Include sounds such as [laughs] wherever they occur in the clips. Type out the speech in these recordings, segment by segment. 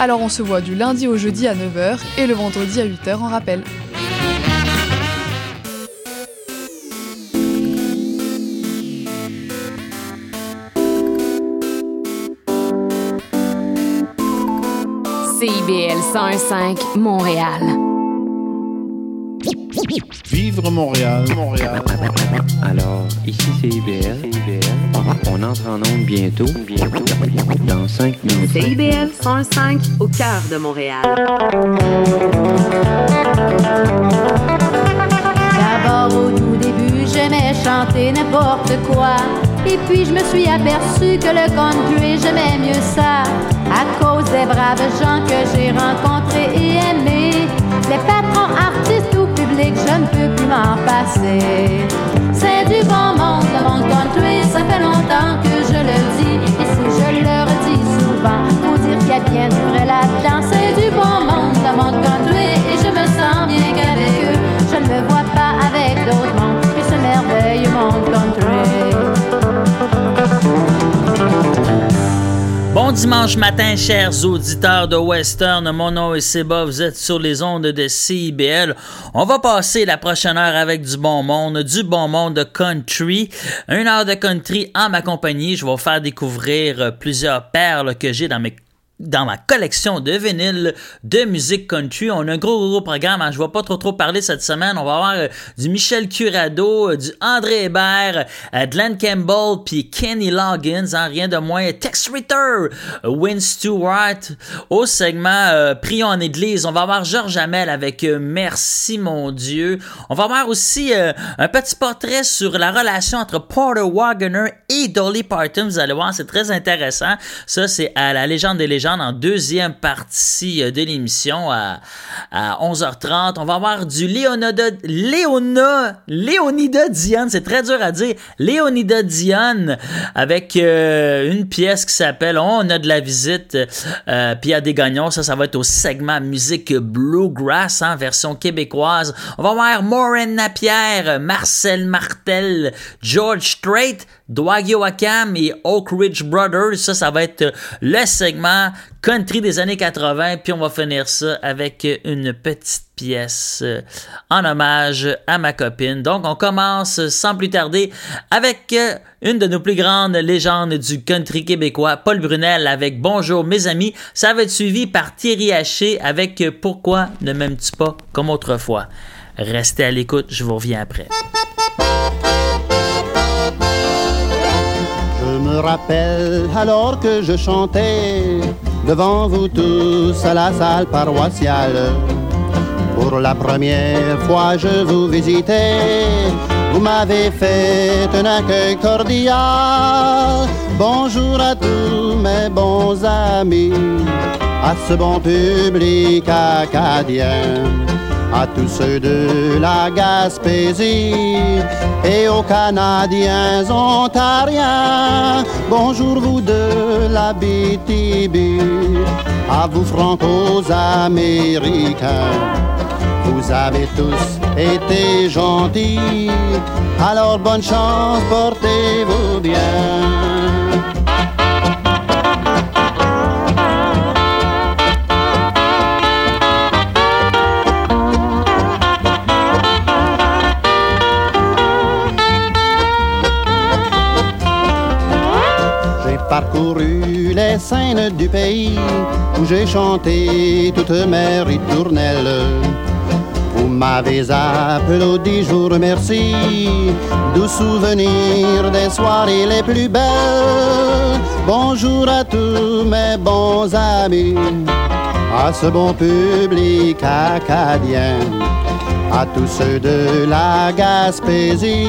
Alors on se voit du lundi au jeudi à 9h et le vendredi à 8h en rappel. CIBL 105 Montréal. Vivre Montréal, Montréal. Alors, ici c'est IBL. On entre en onde bientôt. Bientôt. Dans 5 minutes. CIBL 105 au cœur de Montréal. D'abord au tout début, j'aimais chanter n'importe quoi. Et puis je me suis aperçu que le country, j'aimais mieux ça. À cause des braves gens que j'ai rencontrés et aimés. Les je ne peux plus m'en passer. C'est du bon monde, le monde country, ça fait longtemps que je le dis. Et si je le redis souvent, faut dire qu'il y a bien du vrai là-dedans. C'est du bon monde, le monde country, et je me sens bien qu'avec eux, je ne me vois Bon dimanche matin, chers auditeurs de Western. Mon nom est Seba. Vous êtes sur les ondes de CIBL. On va passer la prochaine heure avec du bon monde, du bon monde de country. Une heure de country en ma compagnie. Je vais vous faire découvrir plusieurs perles que j'ai dans mes dans ma collection de vinyles de musique country. On a un gros, gros programme. Hein. Je ne vais pas trop, trop parler cette semaine. On va avoir euh, du Michel Curado, euh, du André Hébert, euh, Glenn Campbell, puis Kenny Loggins, hein, rien de moins. Tex Ritter, Win Stewart. Au segment euh, Prions en Église, on va avoir Georges Hamel avec Merci mon Dieu. On va avoir aussi un petit portrait sur la relation entre Porter Wagoner et Dolly Parton. Vous allez voir, c'est très intéressant. Ça, c'est à la légende des légendes en deuxième partie euh, de l'émission à, à 11h30. On va avoir du Léonida, Léona, Léonida Dion, c'est très dur à dire, Léonida Dion avec euh, une pièce qui s'appelle On a de la visite, euh, puis a des gagnants, ça, ça va être au segment musique bluegrass, en version québécoise. On va voir Maureen Napierre, Marcel Martel, George Strait, Dwight Yoakam et Oak Ridge Brothers. Ça, ça va être le segment country des années 80. Puis on va finir ça avec une petite pièce euh, en hommage à ma copine. Donc, on commence sans plus tarder avec euh, une de nos plus grandes légendes du country québécois, Paul Brunel, avec Bonjour mes amis. Ça va être suivi par Thierry Haché avec Pourquoi ne m'aimes-tu pas comme autrefois? Restez à l'écoute, je vous reviens après. Je me rappelle alors que je chantais devant vous tous à la salle paroissiale. Pour la première fois je vous visitais, vous m'avez fait un accueil cordial. Bonjour à tous mes bons amis, à ce bon public acadien à tous ceux de la Gaspésie et aux Canadiens ontariens. Bonjour vous de la BTB, à vous franco-américains. Vous avez tous été gentils, alors bonne chance, portez-vous bien. Les scènes du pays où j'ai chanté toutes mes ritournelles. Vous m'avez applaudi, je vous remercie, doux souvenirs des soirées les plus belles. Bonjour à tous mes bons amis, à ce bon public acadien à tous ceux de la Gaspésie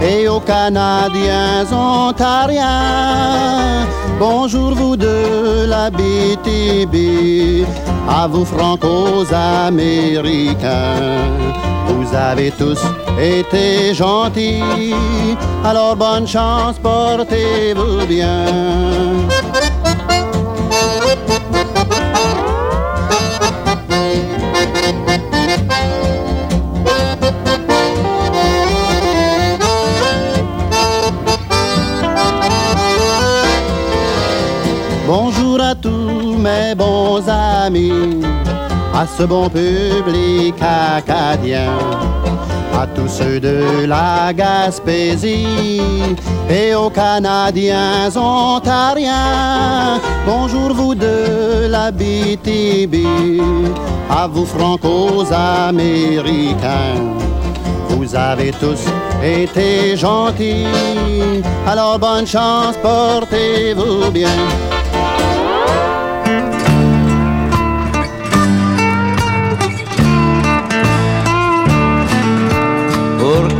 et aux Canadiens ontariens. Bonjour vous de la BTB, à vous franco-américains. Vous avez tous été gentils, alors bonne chance, portez-vous bien. Bons amis, à ce bon public acadien, à tous ceux de la Gaspésie et aux Canadiens ontariens. Bonjour vous de la BTB, à vous franco-américains. Vous avez tous été gentils, alors bonne chance, portez-vous bien.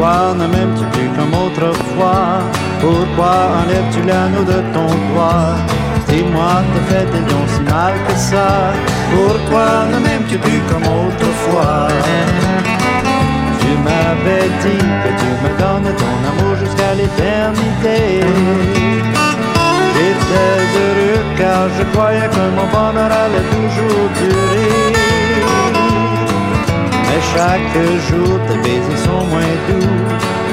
Pourquoi ne m'aimes-tu plus comme autrefois? Pourquoi enlèves-tu l'anneau de ton doigt? Dis-moi, te fait-elle donc si mal que ça? Pourquoi ne m'aimes-tu plus comme autrefois? Tu m'avais dit que tu me donnes ton amour jusqu'à l'éternité. J'étais heureux car je croyais que mon bonheur allait toujours durer chaque jour tes baisers sont moins doux.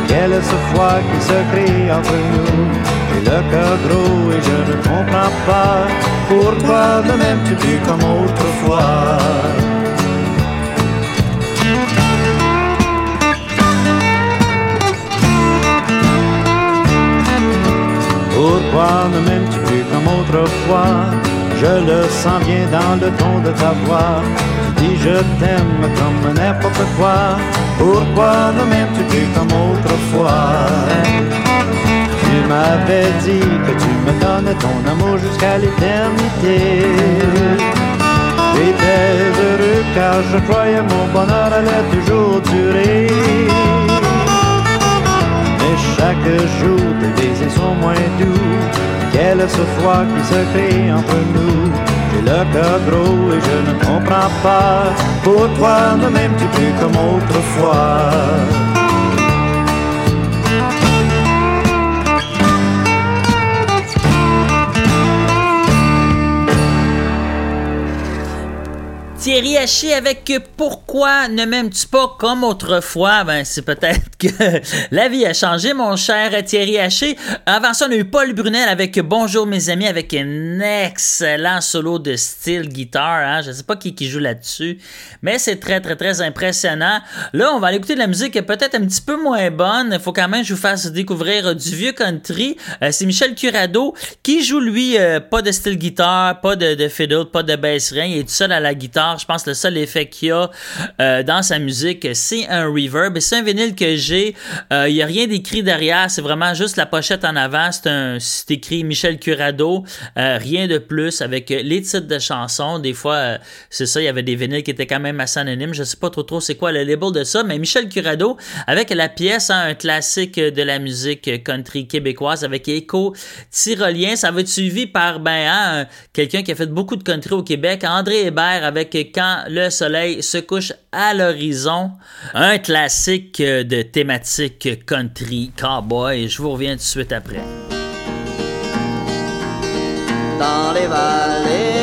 Quelle est ce froid qui se crée entre nous J'ai le cœur gros et je ne comprends pas Pourquoi ne m'aimes-tu plus comme autrefois. Pourquoi ne m'aimes-tu plus comme autrefois? Je le sens bien dans le ton de ta voix dis je t'aime comme n'importe quoi. Pourquoi ne m'aimes-tu comme autrefois? Tu m'avais dit que tu me donnes ton amour jusqu'à l'éternité. J'étais heureux car je croyais mon bonheur allait toujours durer. Mais chaque jour tes baisers sont moins doux. Quel est ce froid qui se crée entre nous le cœur gros et je ne comprends pas. Pourquoi ne m'aimes-tu plus comme autrefois Thierry Haché avec Pourquoi ne m'aimes-tu pas comme autrefois? Ben, c'est peut-être que [laughs] la vie a changé, mon cher Thierry Haché. Avant ça, on a eu Paul Brunel avec Bonjour mes amis avec un excellent solo de style guitare. Hein? Je sais pas qui, joue là-dessus, mais c'est très, très, très impressionnant. Là, on va aller écouter de la musique peut-être un petit peu moins bonne. Il faut quand même que je vous fasse découvrir du vieux country. Euh, c'est Michel Curado qui joue, lui, euh, pas de style guitare, pas de, de fiddle, pas de bass, rien. Il est tout seul à la guitare. Je pense que le seul effet qu'il y a euh, dans sa musique, c'est un reverb. c'est un vinyle que j'ai. Il n'y a rien d'écrit derrière. C'est vraiment juste la pochette en avant. C'est écrit Michel Curado. rien de plus avec les titres de chansons. Des fois, c'est ça. Il y avait des vinyles qui étaient quand même assez anonymes. Je sais pas trop trop c'est quoi le label de ça. Mais Michel Curado avec la pièce, hein, un classique de la musique country québécoise avec Écho Tyrolien. Ça va être suivi par ben, hein, quelqu'un qui a fait beaucoup de country au Québec, André Hébert avec quand le soleil se couche à l'horizon. Un classique de thématique country cowboy. Je vous reviens tout de suite après. Dans les vallées,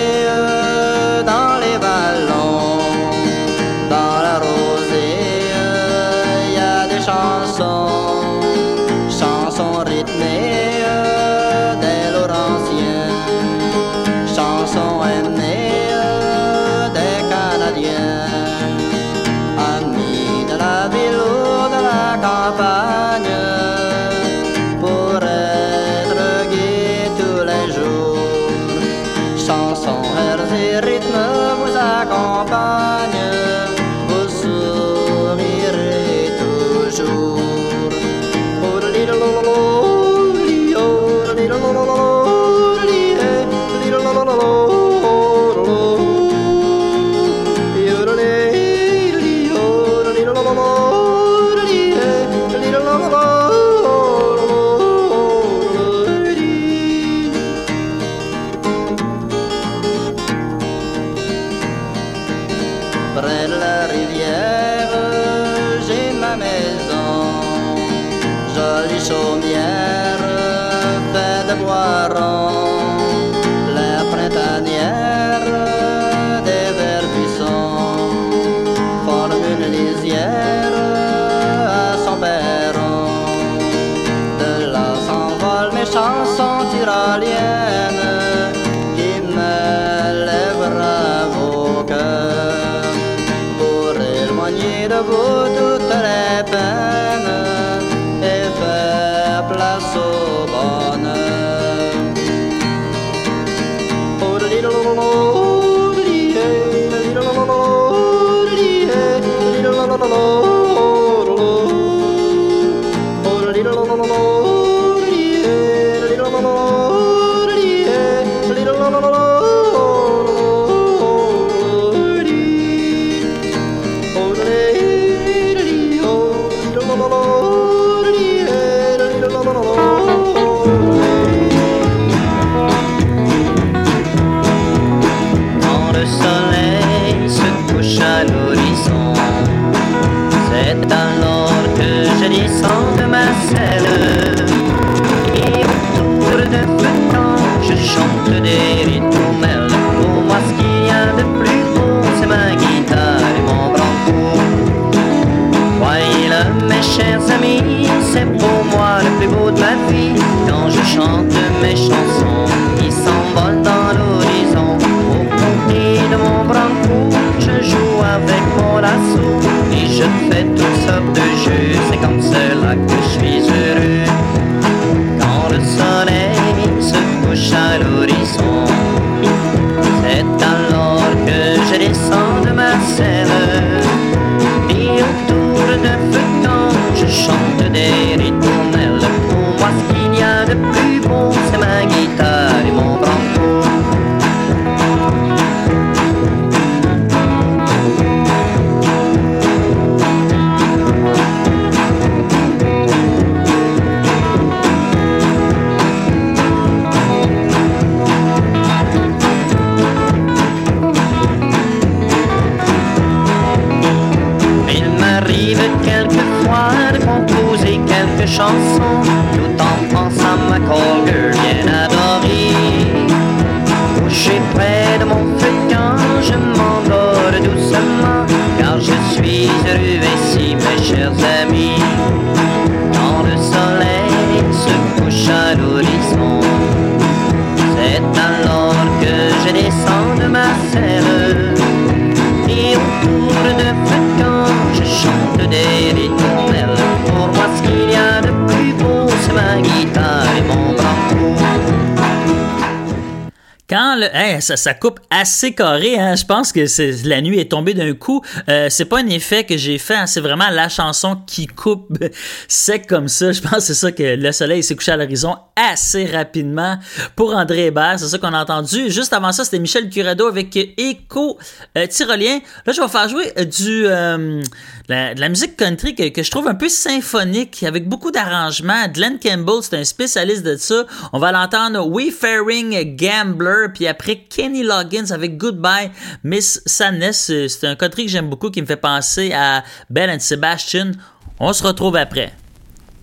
ça, ça coupe assez carré, hein, je pense que c'est, la nuit est tombée d'un coup. Euh, c'est pas un effet que j'ai fait, hein, c'est vraiment la chanson qui coupe [laughs] sec comme ça. Je pense que c'est ça que le soleil s'est couché à l'horizon assez rapidement pour André Hébert. C'est ça qu'on a entendu. Juste avant ça, c'était Michel Curado avec Écho euh, Tyrolien. Là, je vais faire jouer euh, du euh, la- de la musique country que, je trouve un peu symphonique, avec beaucoup d'arrangements. Glenn Campbell, c'est un spécialiste de ça. On va l'entendre Wayfaring Gambler, puis après Kenny Loggins avec Goodbye Miss Sadness. C'est c'est un country que j'aime beaucoup qui me fait penser à Ben and Sebastian. On se retrouve après.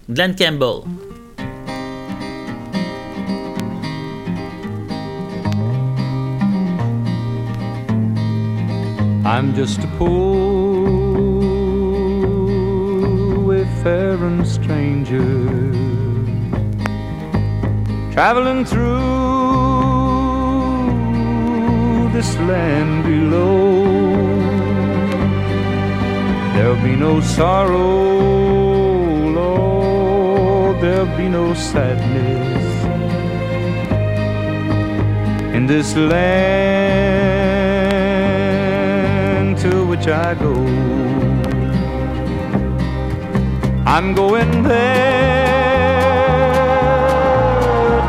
Glenn Campbell. I'm just a poor wayfaring stranger traveling through this land below. There'll be no sorrow, Lord, there'll be no sadness in this land which I go. I'm going there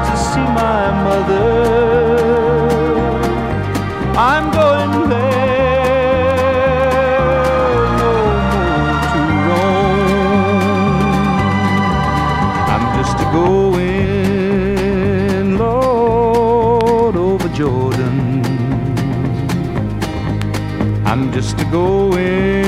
to see my mother. I'm just a going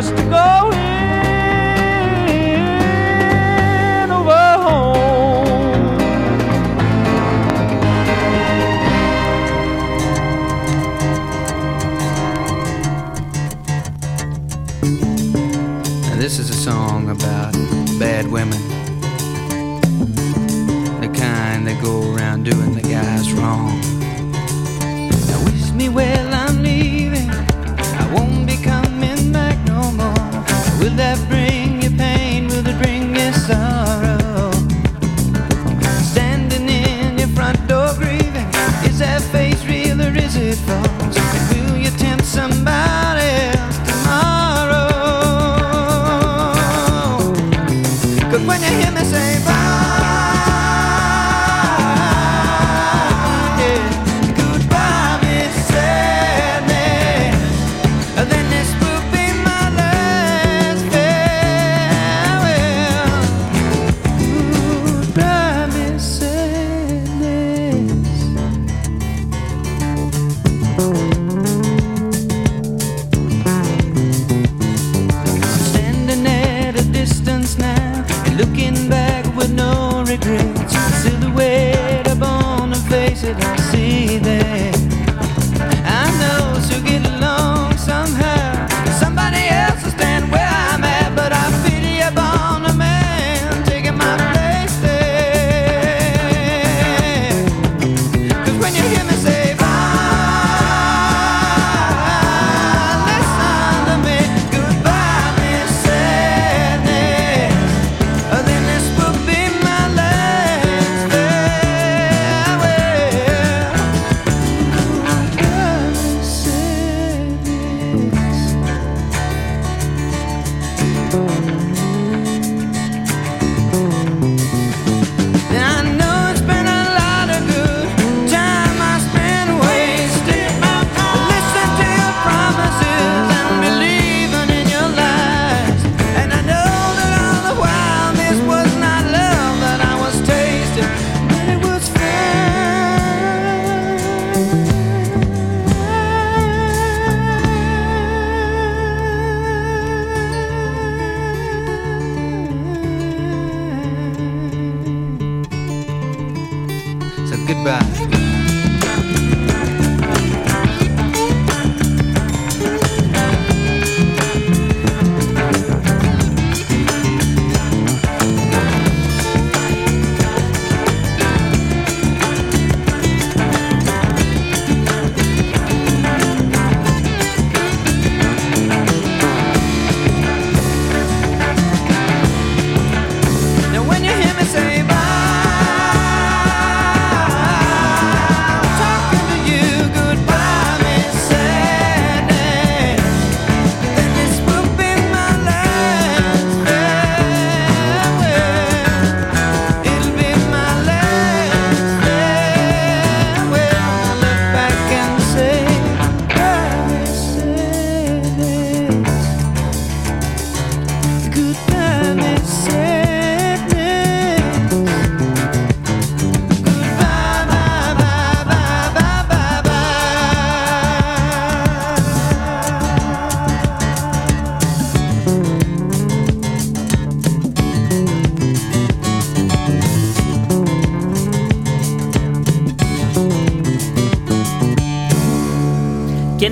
just to go.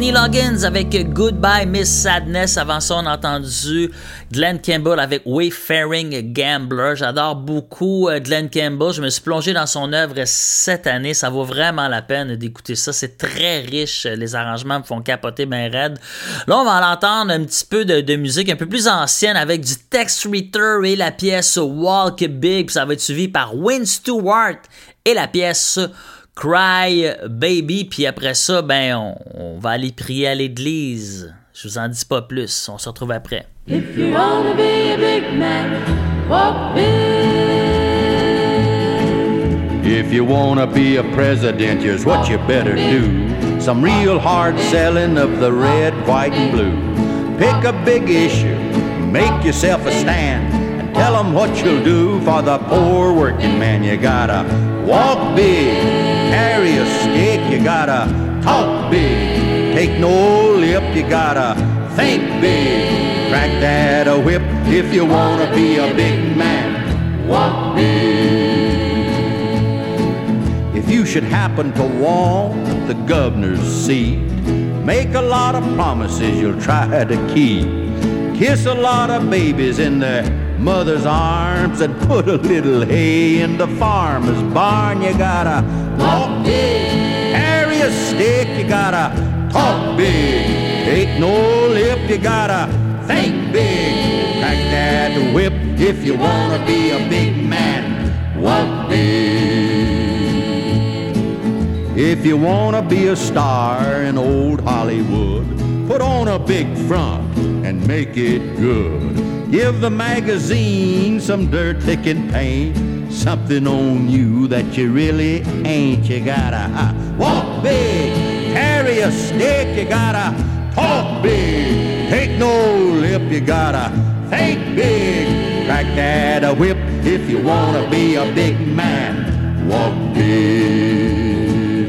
Kenny Loggins avec Goodbye Miss Sadness. Avant ça, on a entendu Glenn Campbell avec Wayfaring Gambler. J'adore beaucoup euh, Glenn Campbell. Je me suis plongé dans son œuvre cette année. Ça vaut vraiment la peine d'écouter ça. C'est très riche. Les arrangements me font capoter bien raide. Là, on va l'entendre un petit peu de, musique un peu plus ancienne avec du Tex Ritter et la pièce Walk Big. Puis ça va être suivi par Win Stewart et la pièce Cry Baby. Puis après ça, ben, on, on va aller prier à l'église. Je vous en dis pas plus. On se retrouve après. If you wanna be a big man, walk big. If you wanna be a president, here's what you better do. Some real hard selling of the red, white, and blue. Pick a big issue, make yourself a stand, and Tell 'em what you'll do for the poor working man. You gotta walk big, carry a stick. You gotta talk big, take no lip. You gotta think big, crack that a whip if you wanna be a big man. Walk big. If you should happen to want the governor's seat, make a lot of promises you'll try to keep. Kiss a lot of babies in their mother's arms and put a little hay in the farmer's barn. You gotta walk big, carry a stick. You gotta talk big, take no lip. You gotta think big, crack that whip if you wanna be a big man. Walk big. If you wanna be a star in old Hollywood, put on a big front and make it good. Give the magazine some dirt they can paint, something on you that you really ain't. You gotta uh, walk big, carry a stick. You gotta talk big, take no lip. You gotta think big, crack that a whip if you wanna be a big man. Walk big.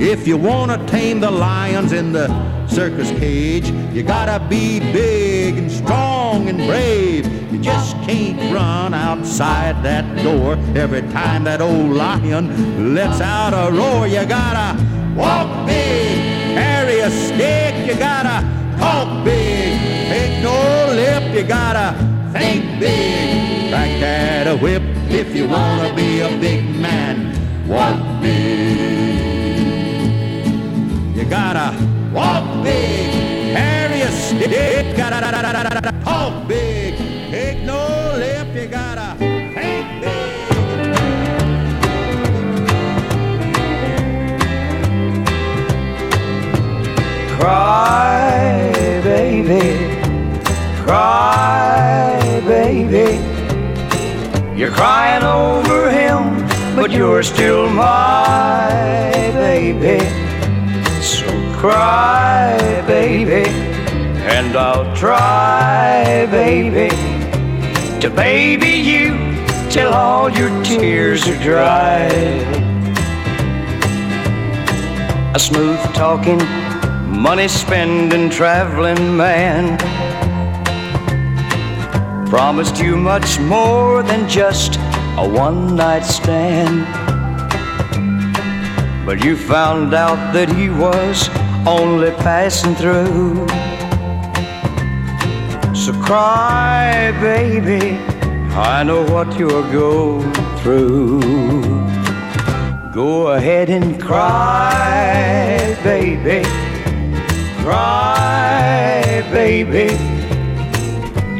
If you wanna tame the lions in the circus cage, you gotta be big and strong and brave. You just can't run outside that door every time that old lion lets out a roar. You gotta walk big, carry a stick. You gotta talk big, take no lip. You gotta think big, crack that a whip if you wanna be a big man. Walk big. You gotta walk big, a talk big, take no lip, you gotta think big. Cry, baby, cry, baby. You're crying over him, but you're still my baby. So cry, baby, and I'll try, baby, to baby you till all your tears are dry. A smooth talking, money spending, traveling man promised you much more than just a one night stand. But you found out that he was only passing through. Cry, baby, I know what you're going through. Go ahead and cry, baby. Cry, baby.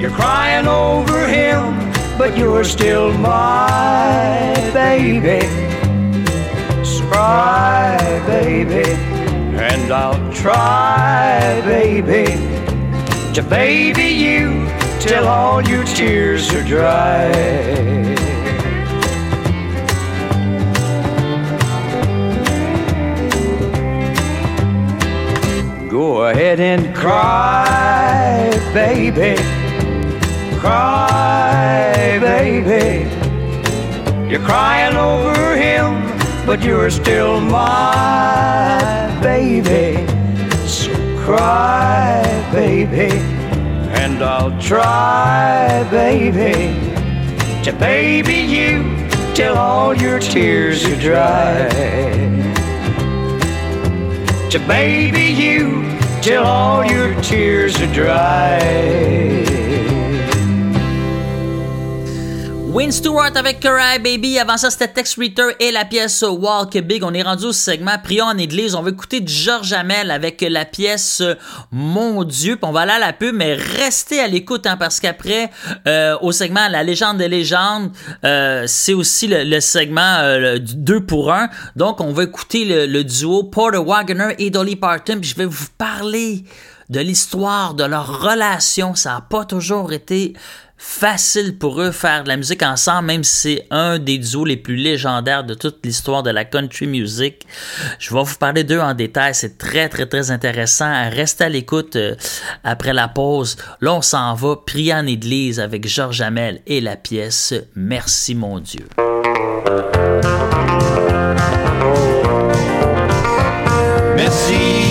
You're crying over him, but you're still my baby. So cry, baby, and I'll try, baby, to baby you till all your tears are dry. Go ahead and cry, baby. Cry, baby. You're crying over him, but you're still my baby. So cry, baby. And I'll try, baby, to baby you till all your tears are dry to baby you till all your tears are dry. Wayne Stewart avec Cry Baby. Avant ça, c'était Tex Ritter et la pièce Walk Big. On est rendu au segment Prions en Église. On va écouter George Hamel avec la pièce Mon Dieu. On va aller à la pub, mais restez à l'écoute hein, parce qu'après, euh, au segment La légende des légendes, euh, c'est aussi le, le segment euh, du 2 pour 1. Donc, on va écouter le, le duo Porter Wagoner et Dolly Parton. Puis je vais vous parler de l'histoire de leur relation. Ça n'a pas toujours été facile pour eux faire de la musique ensemble, même si c'est un des duos les plus légendaires de toute l'histoire de la country music. Je vais vous parler d'eux en détail, c'est très très très intéressant. Restez à l'écoute euh, après la pause. Là, on s'en va prier en église avec Georges Hamel et la pièce Merci mon Dieu. Merci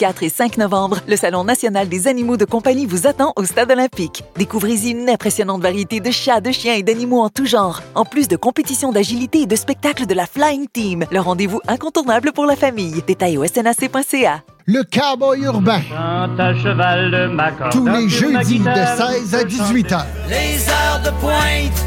4 et 5 novembre, le Salon national des animaux de compagnie vous attend au Stade olympique. Découvrez-y une impressionnante variété de chats, de chiens et d'animaux en tout genre, en plus de compétitions d'agilité et de spectacles de la Flying Team, le rendez-vous incontournable pour la famille. Détails au snac.ca. Le cowboy urbain. à cheval corde. Tous les jeudis de guitare, 16 à 18 heures. Les heures de pointe,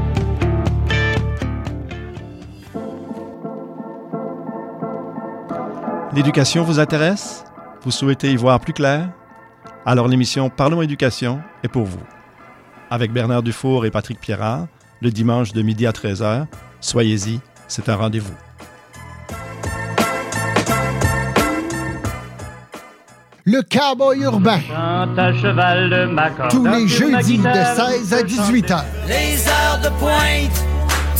L'éducation vous intéresse? Vous souhaitez y voir plus clair? Alors l'émission Parlons éducation est pour vous. Avec Bernard Dufour et Patrick Pierrard, le dimanche de midi à 13h, soyez-y, c'est un rendez-vous. Le cowboy urbain. Chante à cheval de ma corde. Tous les jeudis de guitare, 16 à 18 heures. Les heures de pointe,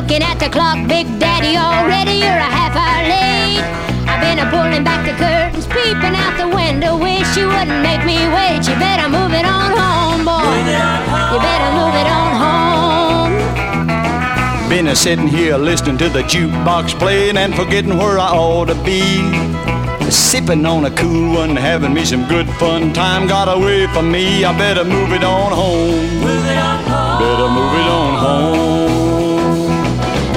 Looking at the clock, Big Daddy. Already you're a half hour late. I've been a pulling back the curtains, peeping out the window. Wish you wouldn't make me wait. You better move it on home, boy. You better move it on home. Been a sitting here listening to the jukebox playing and forgetting where I ought to be. Sipping on a cool one, having me some good fun. Time got away from me. I better move it on home. Better move it on home.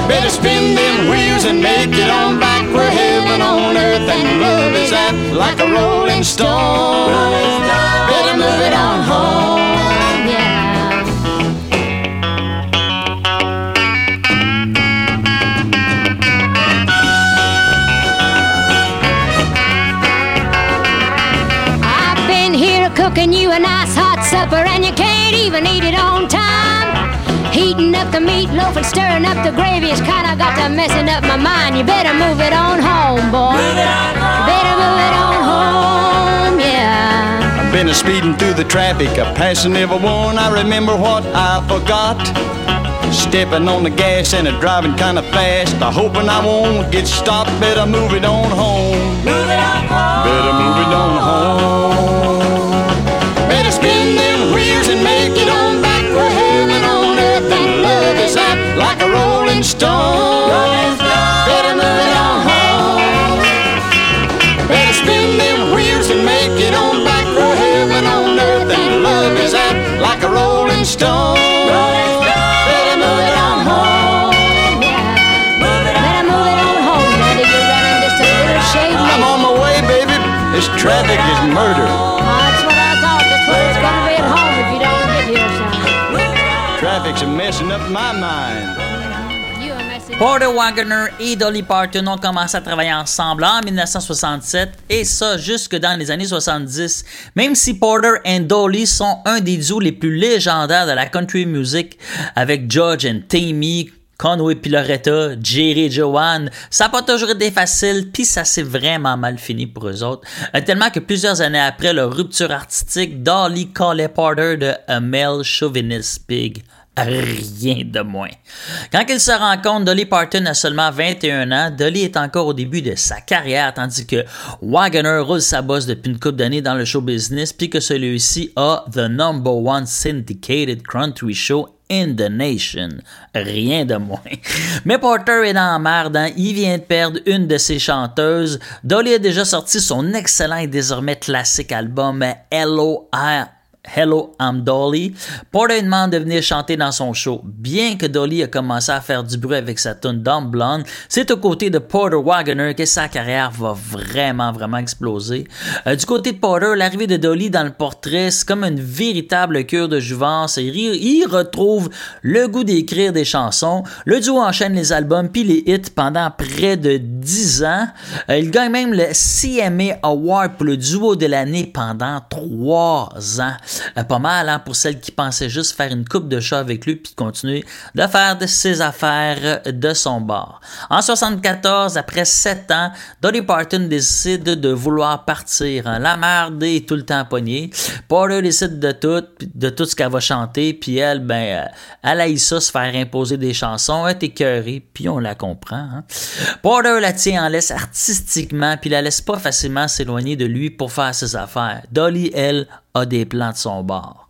Better spin them wheels and make it on back where heaven on earth and love is at like a rolling stone. Better move it on home. Yeah. I've been here cooking you a nice hot supper and you can't even eat it on. Heating up the meatloaf and stirring up the gravy has kinda got to messing up my mind. You better move it on home, boy. You better move it on home, yeah. I've been a speeding through the traffic, a passing every one. I remember what I forgot. Stepping on the gas and a driving kind of fast. I hoping I won't get stopped. Better move it on home. Move it on home. Better move it on home. A rolling stone. Better move it on home. Better spin them wheels and make it on back where heaven on earth and love is at like a rolling stone. Better move it on home. Better move it on home. You're running just a little shade I'm on my way, baby. This traffic is murder. Oh, That's what I thought. That's what it's gonna be at home if you don't get here, son. Traffic's a messing up my mind. Porter Wagoner et Dolly Parton ont commencé à travailler ensemble en 1967 et ça jusque dans les années 70. Même si Porter et Dolly sont un des duos les plus légendaires de la country music avec George and Tammy, Conway puis Loretta, Jerry Joanne, ça n'a pas toujours été facile, puis ça s'est vraiment mal fini pour eux autres. Euh, tellement que plusieurs années après leur rupture artistique, Dolly callait Porter de a male chauvinist pig. Rien de moins. Quand ils se rencontrent, Dolly Parton a seulement 21 ans. Dolly est encore au début de sa carrière, tandis que Wagoner roule sa bosse depuis une couple d'années dans le show business, puis que celui-ci a the number one syndicated country show in the nation. Rien de moins. Mais Porter est dans la merde, hein. il vient de perdre une de ses chanteuses. Dolly a déjà sorti son excellent et désormais classique album Hello Hello, I'm Dolly. Porter demande de venir chanter dans son show. Bien que Dolly a commencé à faire du bruit avec sa tune Dumb Blonde, c'est au côté de Porter Wagoner que sa carrière va vraiment, vraiment exploser. Euh, du côté de Porter, l'arrivée de Dolly dans le portrait, c'est comme une véritable cure de jouvence. Il, il retrouve le goût d'écrire des chansons. Le duo enchaîne les albums puis les hits pendant près de 10 ans. Euh, il gagne même le CMA Award pour le duo de l'année pendant 3 ans. Euh, pas mal hein, pour celle qui pensait juste faire une coupe de chat avec lui puis continuer de faire ses affaires de son bord. En 74, après sept ans, Dolly Parton décide de vouloir partir. Hein. La merde est tout le temps pognée. Porter décide de tout, de tout ce qu'elle va chanter, puis elle, ben, euh, elle a ça se faire imposer des chansons, elle est écœurée, puis on la comprend. Hein. Porter la tient en laisse artistiquement, puis la laisse pas facilement s'éloigner de lui pour faire ses affaires. Dolly, elle, a des plans de son bord.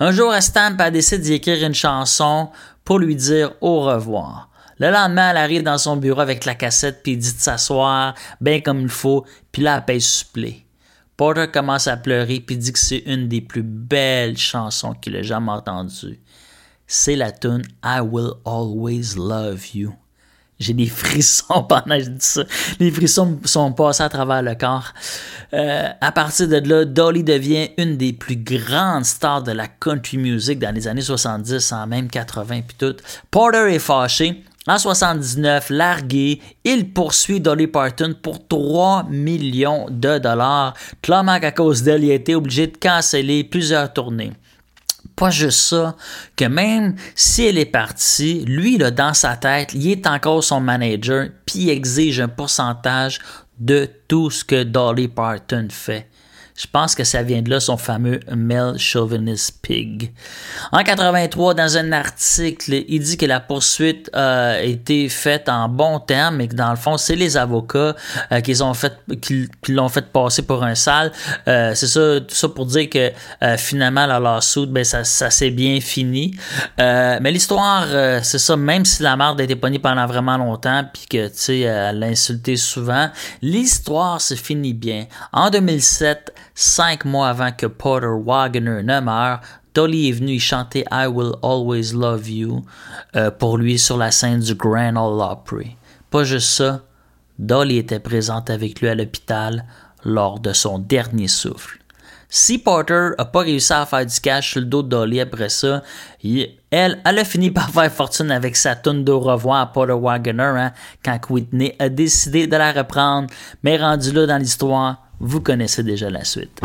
Un jour, Stamp a décidé d'y écrire une chanson pour lui dire au revoir. Le lendemain, elle arrive dans son bureau avec la cassette puis dit de s'asseoir bien comme il faut, puis là, elle paye supplé. Porter commence à pleurer puis dit que c'est une des plus belles chansons qu'il ait jamais entendues. C'est la tune I Will Always Love You. J'ai des frissons [laughs] pendant que je dis ça. Les frissons sont passés à travers le corps. Euh, à partir de là, Dolly devient une des plus grandes stars de la country music dans les années 70, en même 80 puis tout. Porter est fâché. En 79, largué, il poursuit Dolly Parton pour 3 millions de dollars. Clairement qu'à cause d'elle, il a été obligé de canceller plusieurs tournées. Pas juste ça, que même si elle est partie, lui, là, dans sa tête, il est encore son manager, puis il exige un pourcentage de tout ce que Dolly Parton fait. Je pense que ça vient de là son fameux Mel Chauvinist Pig. En 83, dans un article, il dit que la poursuite a été faite en bon terme et que dans le fond, c'est les avocats euh, qui ont fait l'ont fait passer pour un sale. Euh, c'est ça, tout ça pour dire que euh, finalement la lawsuit, ben ça, s'est bien fini. mais l'histoire, c'est ça, même si la marde a été pognée pendant vraiment longtemps, puis que tu sais, elle l'a insulté souvent, l'histoire se finit bien. En 2007, Cinq mois avant que Porter Wagner ne meure, Dolly est venue y chanter I Will Always Love You euh, pour lui sur la scène du Grand Ole Opry. Pas juste ça, Dolly était présente avec lui à l'hôpital lors de son dernier souffle. Si Porter a pas réussi à faire du cash sur le dos de Dolly après ça, elle, a fini par faire fortune avec sa tune de revoir à Porter Wagner hein, quand Whitney a décidé de la reprendre, mais rendu là dans l'histoire, vous connaissez déjà la suite.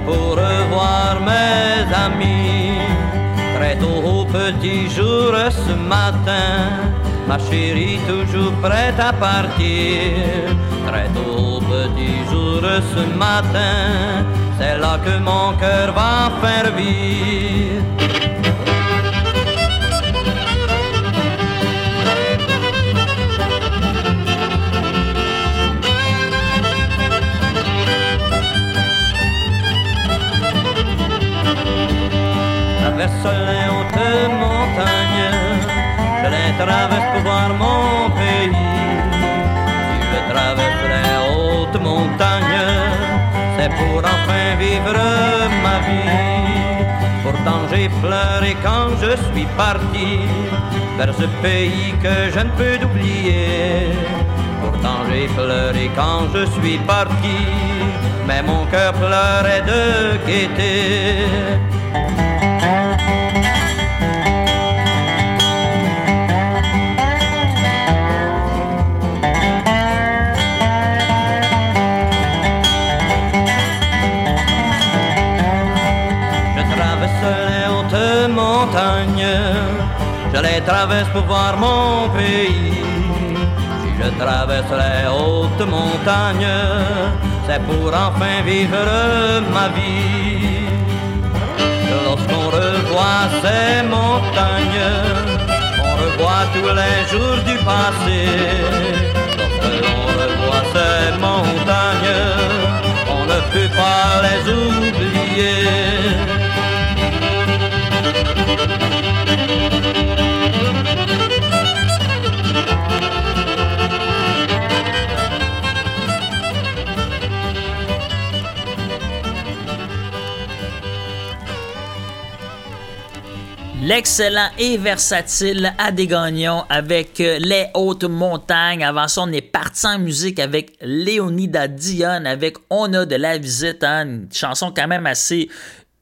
pour revoir mes amis. Très tôt au petit jour ce matin, ma chérie toujours prête à partir. Très tôt au petit jour ce matin, c'est là que mon cœur va faire vivre. Traverse les hautes montagnes, je les traverse pour voir mon pays. Si je traverse les hautes montagnes, c'est pour enfin vivre ma vie. Pourtant j'ai pleuré quand je suis parti vers ce pays que je ne peux oublier. Pourtant j'ai pleuré quand je suis parti, mais mon cœur pleurait de gaieté. Traverse pour voir mon pays. Si je traverse les hautes montagnes, c'est pour enfin vivre ma vie. Lorsqu'on revoit ces montagnes, on revoit tous les jours du passé. Lorsque l'on revoit ces montagnes, on ne peut pas les oublier. L'excellent et versatile Adé Gagnon avec euh, Les Hautes Montagnes. Avant ça, on est parti en musique avec Léonida Dion avec On a de la visite, hein, une chanson quand même assez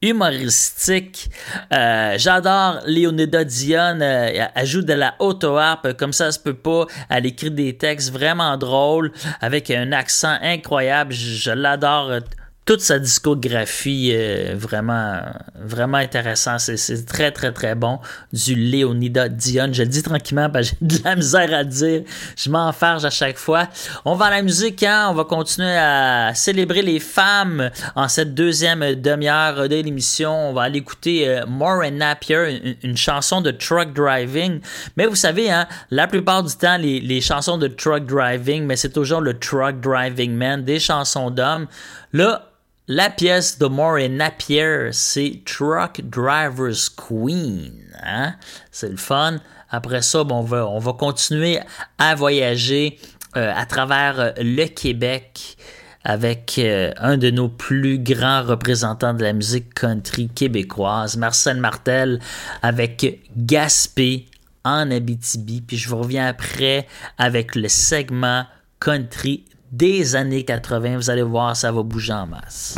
humoristique. Euh, j'adore Léonida Dion. Euh, elle joue de la auto-harpe comme ça se peut pas. Elle écrit des textes vraiment drôles avec un accent incroyable. Je, l'adore toute sa discographie euh, vraiment vraiment intéressant. C'est très très très bon. Du Léonida Dion. Je le dis tranquillement parce que j'ai de la misère à dire. Je m'enfarge à chaque fois. On va à la musique hein? on va continuer à célébrer les femmes en cette deuxième demi-heure de l'émission. On va aller écouter euh, More Napier une, chanson de truck driving. Mais vous savez hein, la plupart du temps les, les chansons de truck driving mais c'est toujours le truck driving man des chansons d'hommes. Là la pièce de Maureen Napier, c'est Truck Driver's Queen. Hein? C'est le fun. Après ça, bon, on, va, on va continuer à voyager euh, à travers euh, le Québec avec euh, un de nos plus grands représentants de la musique country québécoise, Marcel Martel, avec Gaspé en Abitibi. Puis je vous reviens après avec le segment country des années 80. Vous allez voir, ça va bouger en masse.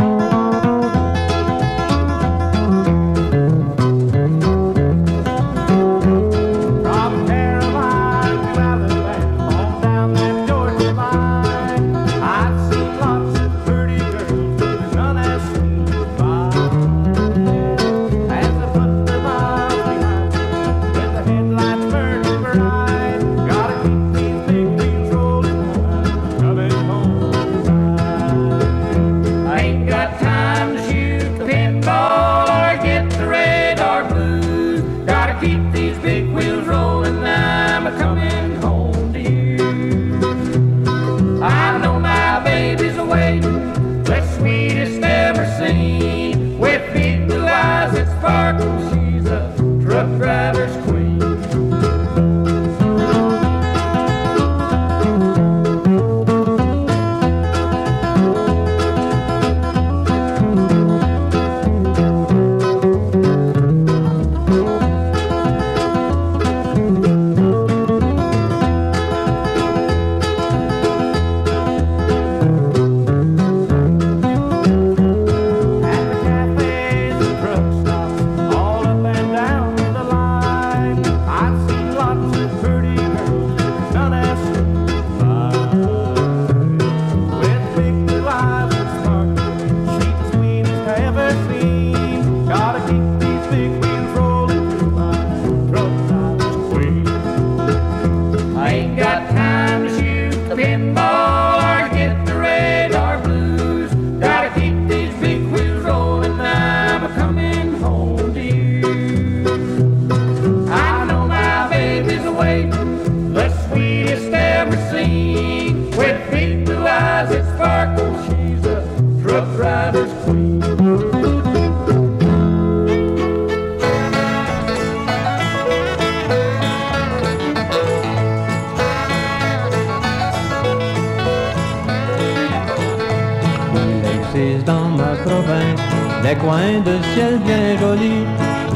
Dans ma province des coins de ciel bien jolis.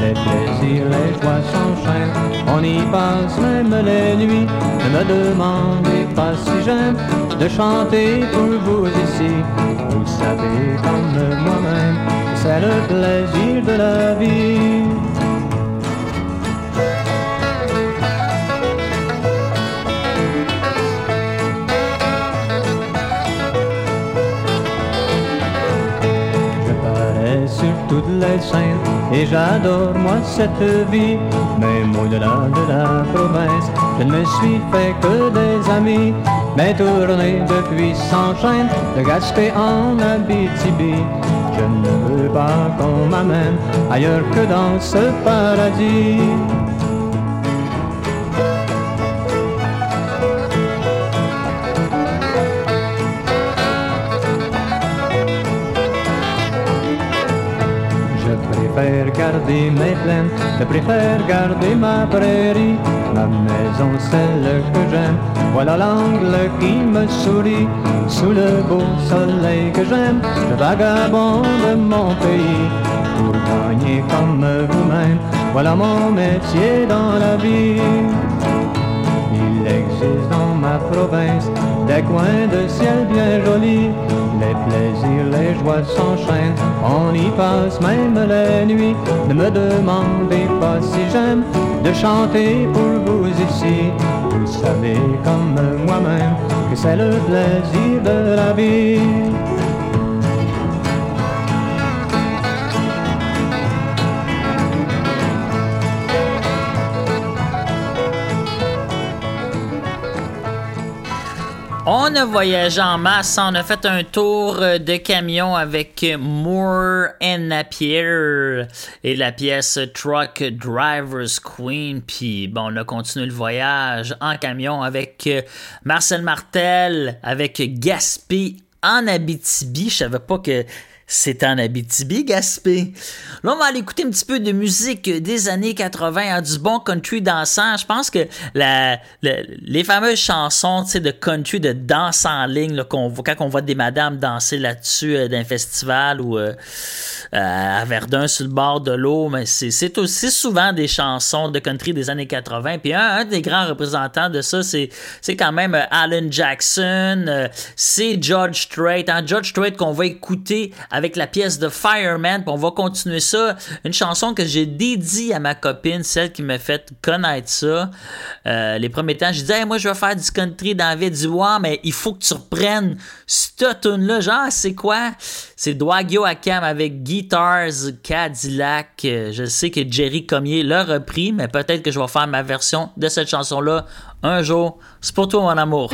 Les plaisirs, les joies s'enchaînent, on y passe même les nuits. Ne me demandez pas si j'aime de chanter pour vous ici. Vous savez comme moi-même, c'est le plaisir de la vie. Et j'adore moi cette vie. Même au-delà de la province, je ne me suis fait que des amis. Mes tournées depuis s'enchaînent de Gaspé en Abitibi. Je ne veux pas qu'on m'amène ailleurs que dans ce paradis. Je préfère garder ma prairie. Ma maison, celle que j'aime, voilà l'angle qui me sourit. Sous le beau soleil que j'aime, je vagabonde mon pays. Pour gagner comme vous-même, voilà mon métier dans la vie. Il existe dans ma province des coins de ciel bien jolis. Les plaisirs, les joies s'enchaînent, on y passe même les nuits. Ne me demandez pas si j'aime de chanter pour vous ici. Vous savez comme moi-même que c'est le plaisir de la vie. On a voyagé en masse, on a fait un tour euh, de camion avec Moore and Napier et la pièce Truck Driver's Queen. Puis bon, on a continué le voyage en camion avec euh, Marcel Martel, avec Gaspé en Abitibi. Je savais pas que c'était en Abitibi, Gaspé. Là, on va aller écouter un petit peu de musique des années 80, hein, du bon country dansant. Je pense que les fameuses chansons de country, de danse en ligne, là, quand on voit des madames danser là-dessus euh, d'un festival ou euh, euh, à Verdun sur le bord de l'eau, mais c'est, c'est aussi souvent des chansons de country des années 80. Puis un, des grands représentants de ça, c'est, c'est quand même euh, Alan Jackson, c'est George Strait. Hein, George Strait qu'on va écouter avec la pièce de Fireman. Puis on va continuer ça. Une chanson que j'ai dédiée à ma copine, celle qui m'a fait connaître ça. Euh, les premiers temps, je disais, moi, je vais faire du country dans la vie du mais il faut que tu reprennes cette tune-là. Genre, c'est quoi? C'est Dwagyo Akam avec Guitars Cadillac. Je sais que Jerry Comier l'a repris, mais peut-être que je vais faire ma version de cette chanson-là un jour. C'est pour toi, mon amour.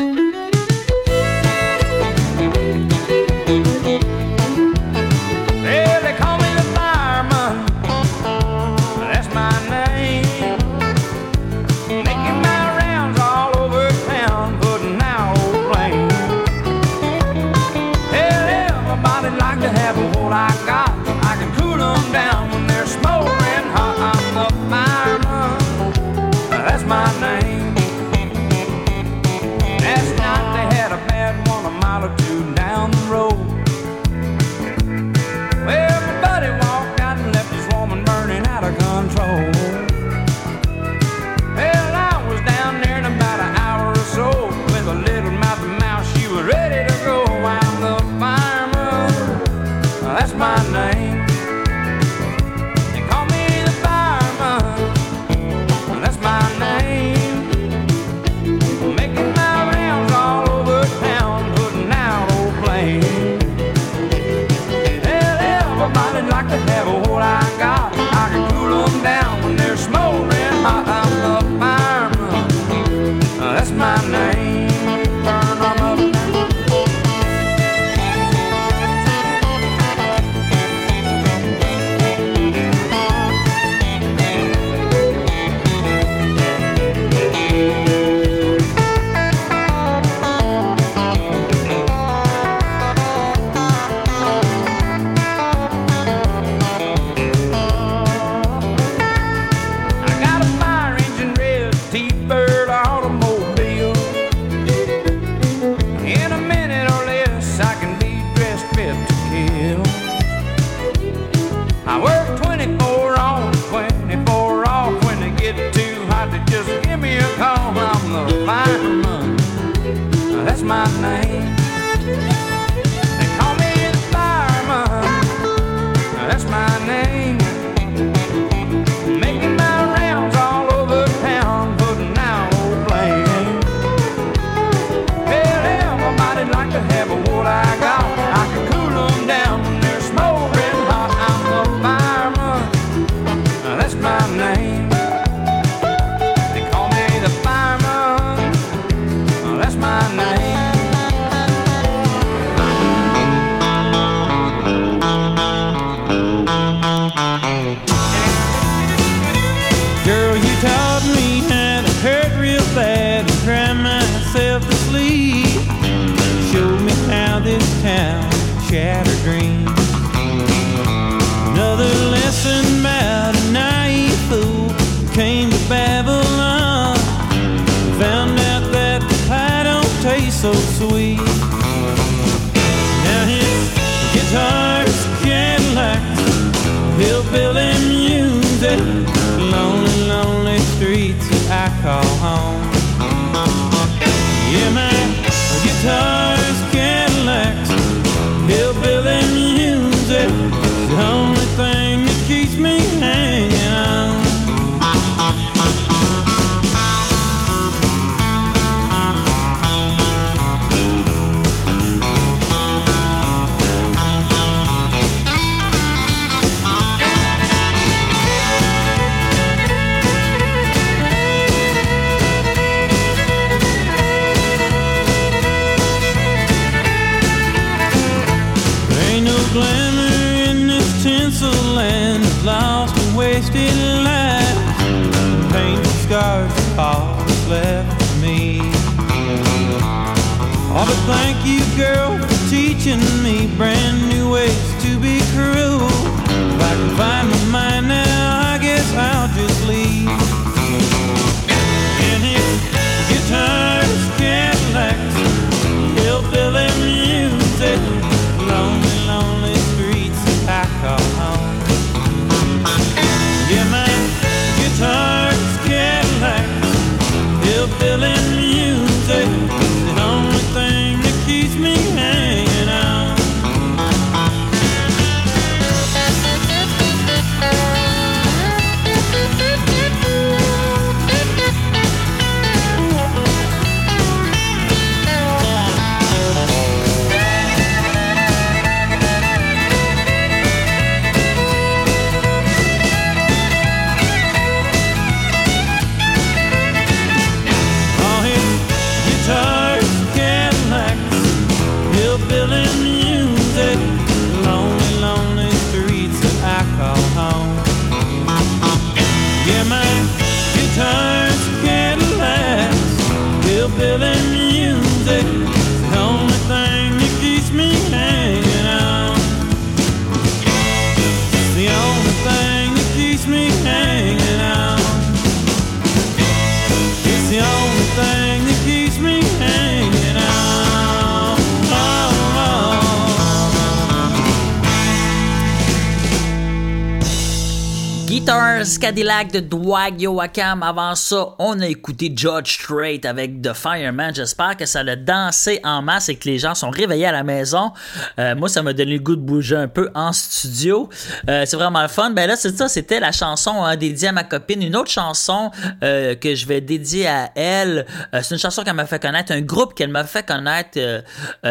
Cadillac de Dwight Yoakam. Avant ça, on a écouté George Strait avec The Fireman. J'espère que ça l'a dansé en masse et que les gens sont réveillés à la maison. Euh, moi, ça m'a donné le goût de bouger un peu en studio. Euh, c'est vraiment le fun. Ben là, c'est ça, c'était la chanson hein, dédiée à ma copine. Une autre chanson euh, que je vais dédier à elle. C'est une chanson qu'elle m'a fait connaître, un groupe qu'elle m'a fait connaître.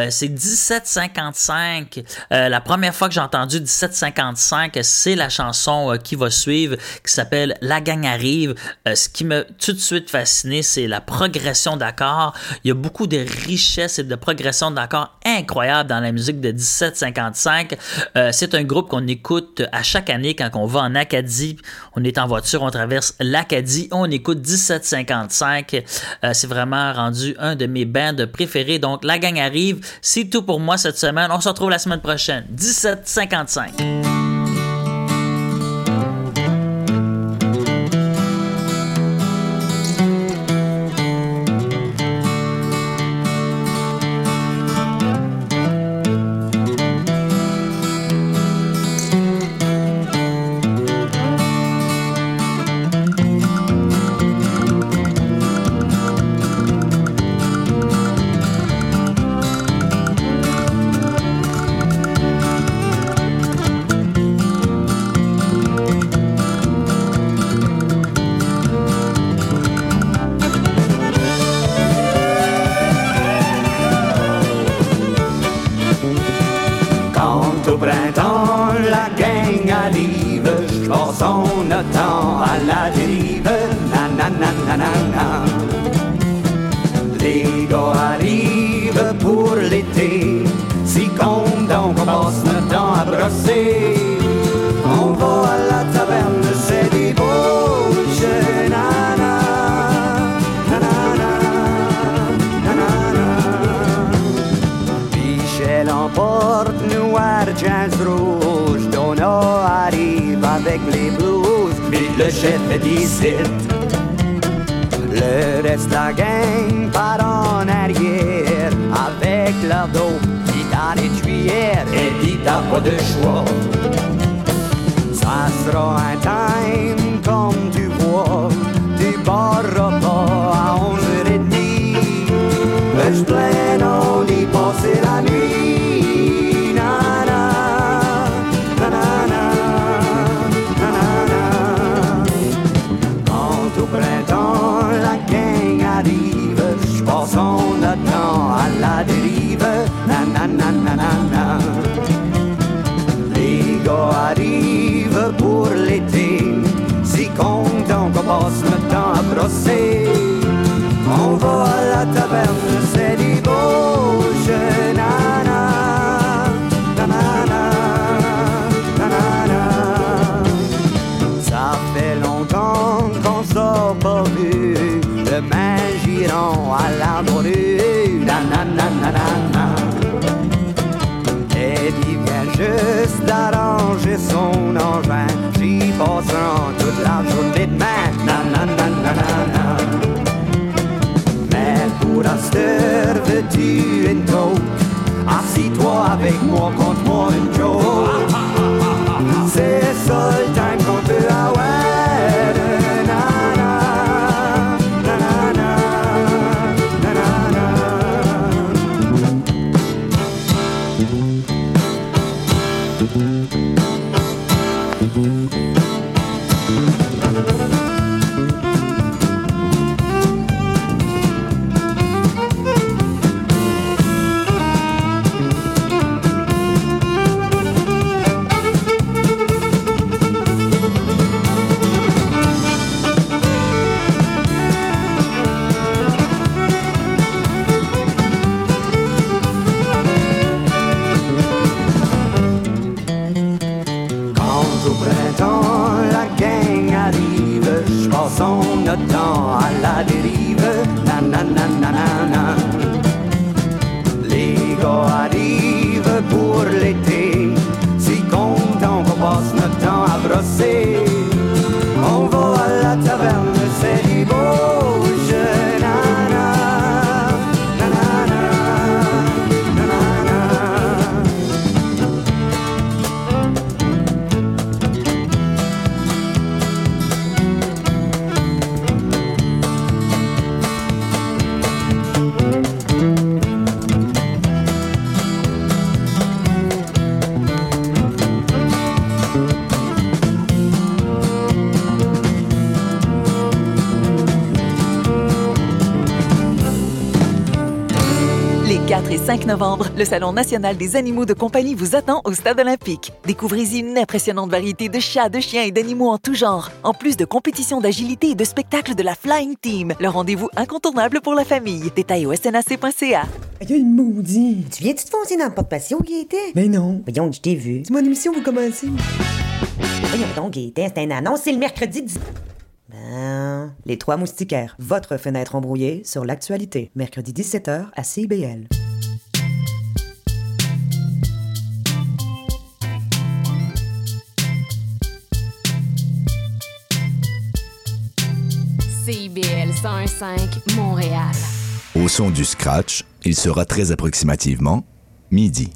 c'est 1755. Euh, la première fois que j'ai entendu 1755, c'est la chanson qui va suivre, qui La gang arrive. Euh, ce qui m'a tout de suite fasciné, c'est la progression d'accords. Il y a beaucoup de richesse et de progression d'accords incroyables dans la musique de 1755. Euh, c'est un groupe qu'on écoute à chaque année quand on va en Acadie. On est en voiture, on traverse l'Acadie, on écoute 1755. Euh, c'est vraiment rendu un de mes bands préférés. Donc, La gang arrive. C'est tout pour moi cette semaine. On se retrouve la semaine prochaine. 1755. I throw my time Le Salon national des animaux de compagnie vous attend au Stade olympique. Découvrez-y une impressionnante variété de chats, de chiens et d'animaux en tout genre, en plus de compétitions d'agilité et de spectacles de la Flying Team, le rendez-vous incontournable pour la famille. Détail au snac.ca. Aïe, ah, le maudit! Tu viens-tu te foncer dans le porte-patio, Gaëtan? Mais non! Voyons, je t'ai vu. C'est mon émission, vous commencez. Voyons donc, Gaëtan, c'est un annonce, c'est le mercredi 10... Ben... Les Trois Moustiquaires, votre fenêtre embrouillée sur l'actualité, mercredi 17h à CIBL. CIBL 101.5 Montréal. Au son du scratch, il sera très approximativement midi.